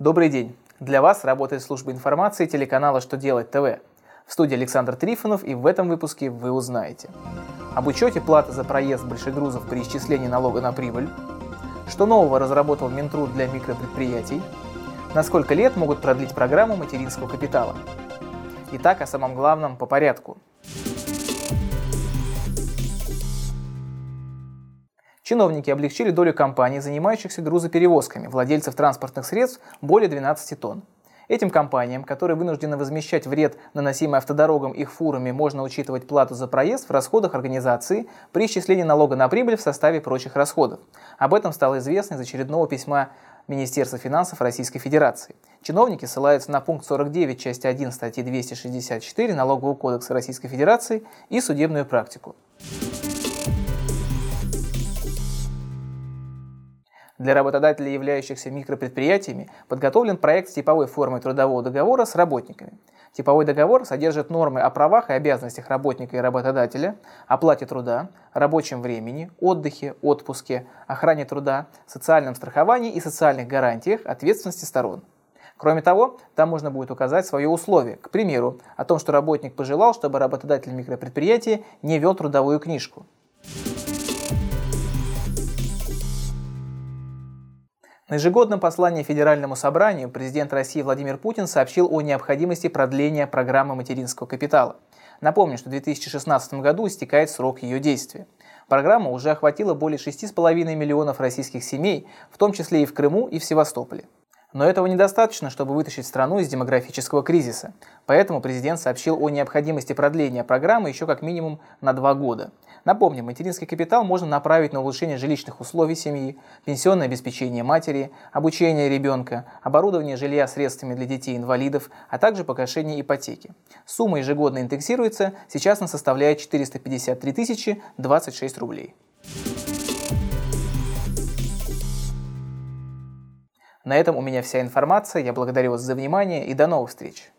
Добрый день! Для вас работает служба информации телеканала «Что делать ТВ». В студии Александр Трифонов и в этом выпуске вы узнаете об учете платы за проезд большегрузов при исчислении налога на прибыль, что нового разработал Минтруд для микропредприятий, на сколько лет могут продлить программу материнского капитала. Итак, о самом главном по порядку – Чиновники облегчили долю компаний, занимающихся грузоперевозками, владельцев транспортных средств более 12 тонн. Этим компаниям, которые вынуждены возмещать вред, наносимый автодорогам их фурами, можно учитывать плату за проезд в расходах организации при исчислении налога на прибыль в составе прочих расходов. Об этом стало известно из очередного письма Министерства финансов Российской Федерации. Чиновники ссылаются на пункт 49 части 1 статьи 264 Налогового кодекса Российской Федерации и судебную практику. Для работодателей, являющихся микропредприятиями, подготовлен проект с типовой формой трудового договора с работниками. Типовой договор содержит нормы о правах и обязанностях работника и работодателя, оплате труда, рабочем времени, отдыхе, отпуске, охране труда, социальном страховании и социальных гарантиях ответственности сторон. Кроме того, там можно будет указать свое условие, к примеру, о том, что работник пожелал, чтобы работодатель микропредприятия не вел трудовую книжку. На ежегодном послании Федеральному собранию президент России Владимир Путин сообщил о необходимости продления программы материнского капитала. Напомню, что в 2016 году истекает срок ее действия. Программа уже охватила более 6,5 миллионов российских семей, в том числе и в Крыму и в Севастополе. Но этого недостаточно, чтобы вытащить страну из демографического кризиса. Поэтому президент сообщил о необходимости продления программы еще как минимум на два года. Напомним, материнский капитал можно направить на улучшение жилищных условий семьи, пенсионное обеспечение матери, обучение ребенка, оборудование жилья средствами для детей-инвалидов, а также погашение ипотеки. Сумма ежегодно индексируется, сейчас она составляет 453 тысячи 26 рублей. На этом у меня вся информация. Я благодарю вас за внимание и до новых встреч.